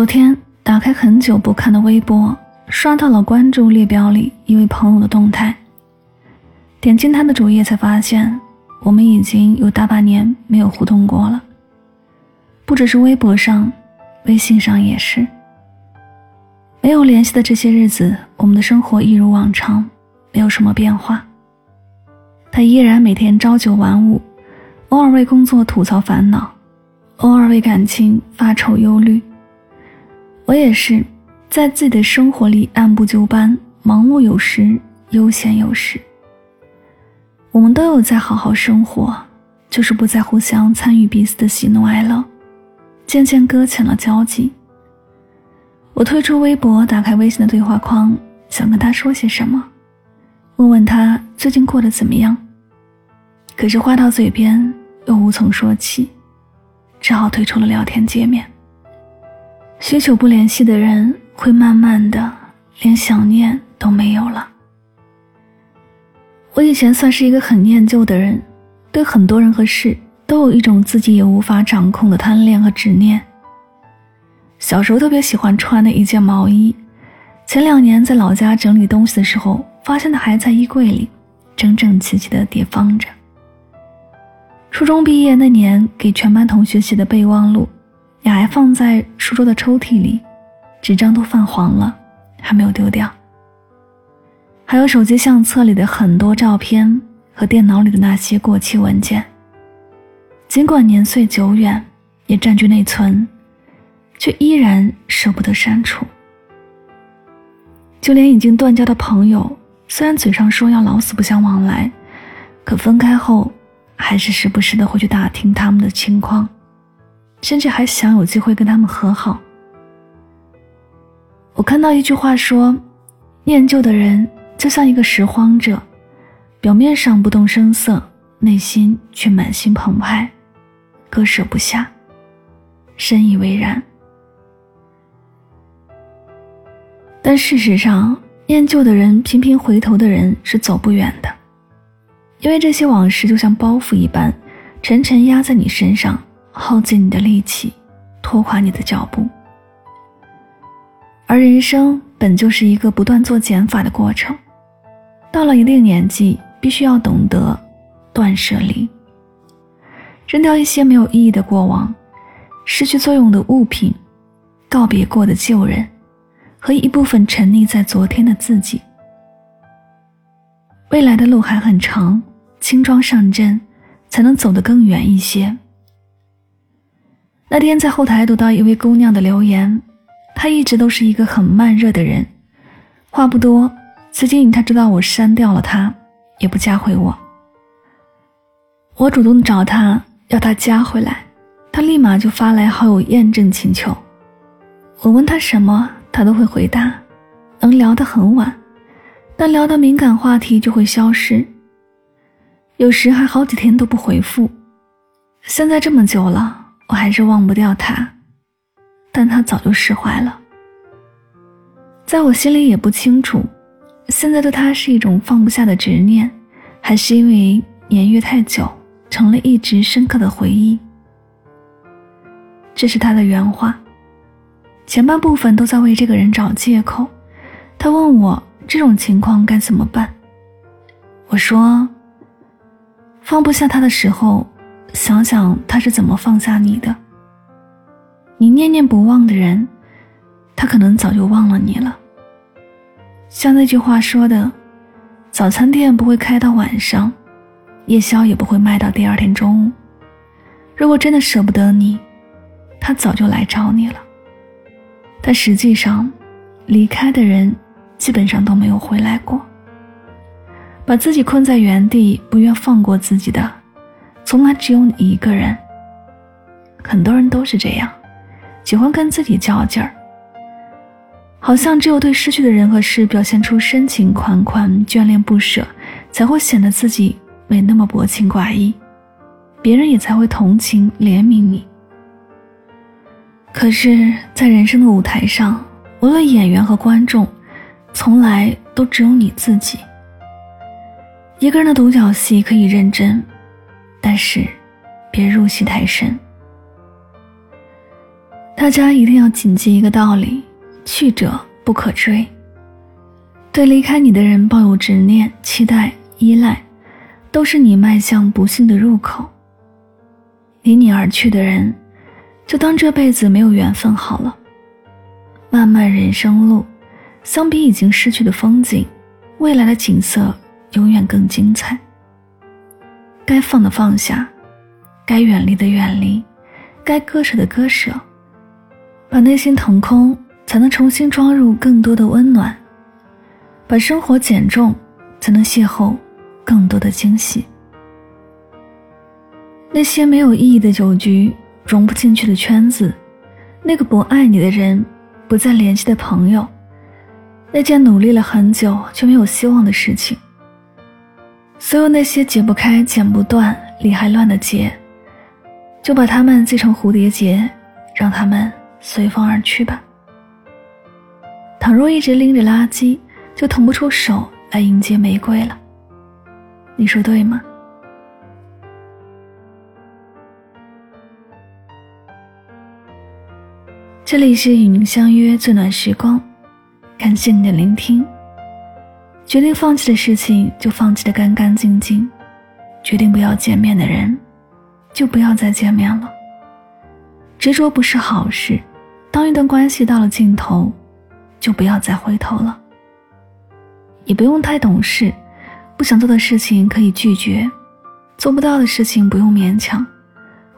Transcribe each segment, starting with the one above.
昨天打开很久不看的微博，刷到了关注列表里一位朋友的动态。点进他的主页，才发现我们已经有大半年没有互动过了。不只是微博上，微信上也是。没有联系的这些日子，我们的生活一如往常，没有什么变化。他依然每天朝九晚五，偶尔为工作吐槽烦恼，偶尔为感情发愁忧虑。我也是，在自己的生活里按部就班，忙碌有时，悠闲有时。我们都有在好好生活，就是不再互相参与彼此的喜怒哀乐，渐渐搁浅了交集。我退出微博，打开微信的对话框，想跟他说些什么，问问他最近过得怎么样。可是话到嘴边又无从说起，只好退出了聊天界面。许久不联系的人，会慢慢的连想念都没有了。我以前算是一个很念旧的人，对很多人和事都有一种自己也无法掌控的贪恋和执念。小时候特别喜欢穿的一件毛衣，前两年在老家整理东西的时候，发现它还在衣柜里，整整齐齐的叠放着。初中毕业那年，给全班同学写的备忘录。也还放在书桌的抽屉里，纸张都泛黄了，还没有丢掉。还有手机相册里的很多照片和电脑里的那些过期文件，尽管年岁久远，也占据内存，却依然舍不得删除。就连已经断交的朋友，虽然嘴上说要老死不相往来，可分开后，还是时不时的会去打听他们的情况。甚至还想有机会跟他们和好。我看到一句话说：“念旧的人就像一个拾荒者，表面上不动声色，内心却满心澎湃，割舍不下，深以为然。”但事实上，念旧的人频频回头的人是走不远的，因为这些往事就像包袱一般，沉沉压在你身上。耗尽你的力气，拖垮你的脚步。而人生本就是一个不断做减法的过程，到了一定年纪，必须要懂得断舍离，扔掉一些没有意义的过往，失去作用的物品，告别过的旧人，和一部分沉溺在昨天的自己。未来的路还很长，轻装上阵，才能走得更远一些。那天在后台读到一位姑娘的留言，她一直都是一个很慢热的人，话不多。最近她知道我删掉了她，也不加回我。我主动找她要她加回来，她立马就发来好友验证请求。我问她什么，她都会回答，能聊得很晚，但聊到敏感话题就会消失，有时还好几天都不回复。现在这么久了。我还是忘不掉他，但他早就释怀了。在我心里也不清楚，现在对他是一种放不下的执念，还是因为年月太久，成了一直深刻的回忆。这是他的原话，前半部分都在为这个人找借口。他问我这种情况该怎么办，我说，放不下他的时候。想想他是怎么放下你的，你念念不忘的人，他可能早就忘了你了。像那句话说的，早餐店不会开到晚上，夜宵也不会卖到第二天中午。如果真的舍不得你，他早就来找你了。但实际上，离开的人基本上都没有回来过。把自己困在原地，不愿放过自己的，从来只有你一个人。很多人都是这样，喜欢跟自己较劲儿，好像只有对失去的人和事表现出深情款款、眷恋不舍，才会显得自己没那么薄情寡义，别人也才会同情怜悯你。可是，在人生的舞台上，无论演员和观众，从来都只有你自己。一个人的独角戏可以认真，但是别入戏太深。大家一定要谨记一个道理：去者不可追。对离开你的人抱有执念、期待、依赖，都是你迈向不幸的入口。离你而去的人，就当这辈子没有缘分好了。漫漫人生路，相比已经失去的风景，未来的景色永远更精彩。该放的放下，该远离的远离，该割舍的割舍。把内心腾空，才能重新装入更多的温暖；把生活减重，才能邂逅更多的惊喜。那些没有意义的酒局，融不进去的圈子，那个不爱你的人，不再联系的朋友，那件努力了很久却没有希望的事情，所有那些解不开、剪不断、理还乱的结，就把它们系成蝴蝶结，让它们。随风而去吧。倘若一直拎着垃圾，就腾不出手来迎接玫瑰了。你说对吗？这里是与您相约最暖时光，感谢你的聆听。决定放弃的事情就放弃的干干净净，决定不要见面的人，就不要再见面了。执着不是好事。当一段关系到了尽头，就不要再回头了。也不用太懂事，不想做的事情可以拒绝，做不到的事情不用勉强，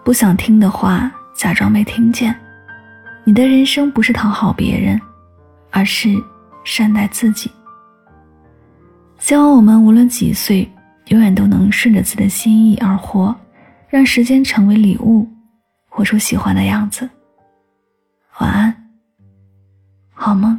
不想听的话假装没听见。你的人生不是讨好别人，而是善待自己。希望我们无论几岁，永远都能顺着自己的心意而活，让时间成为礼物，活出喜欢的样子。晚安，好梦。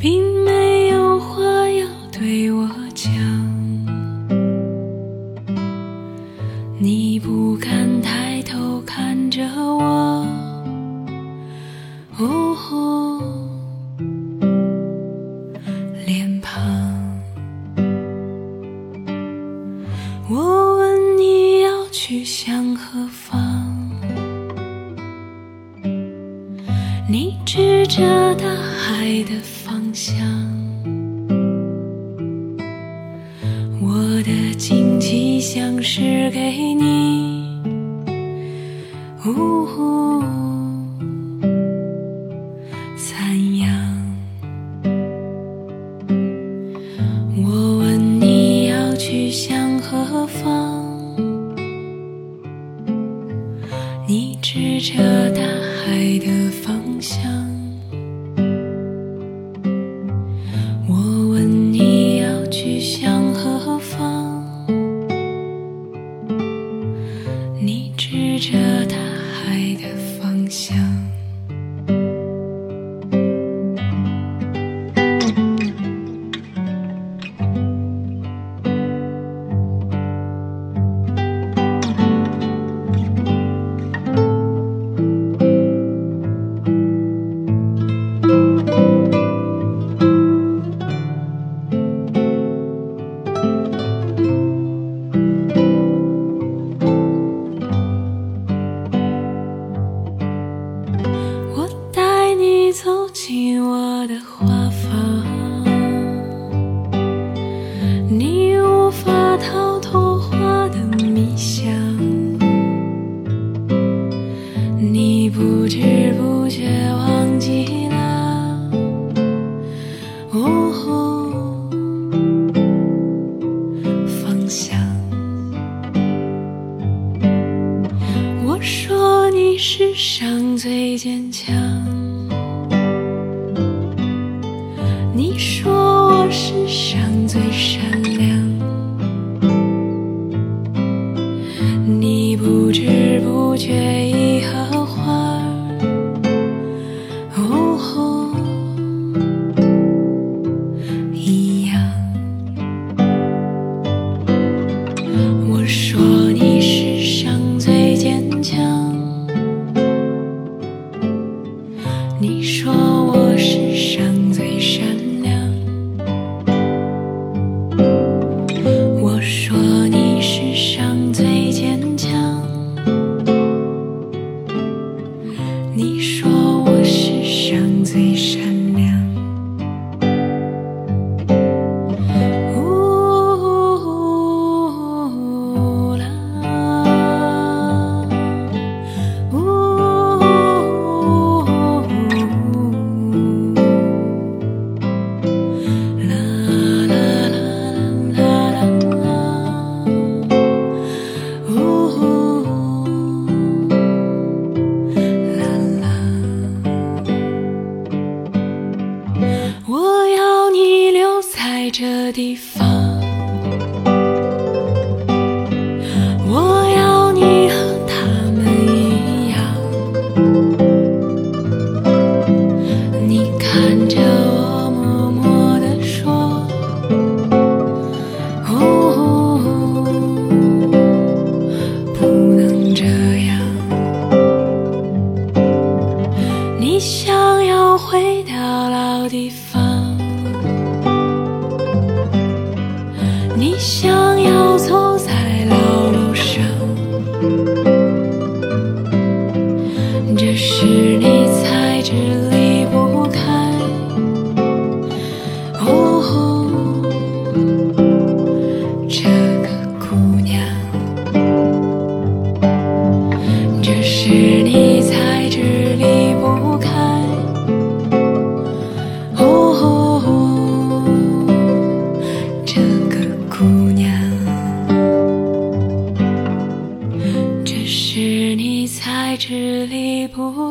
并没有话要对我讲。你不敢抬头看着我，哦，脸庞。我问你要去向何方？你指着大海的方向，我的惊奇像是给你，呜，赞扬。我问你要去向何方，你指着我的花房，你无法逃脱花的迷香，你不知不觉忘记了，哦，方向。我说你世上最坚强。看着我，这时你才知离不。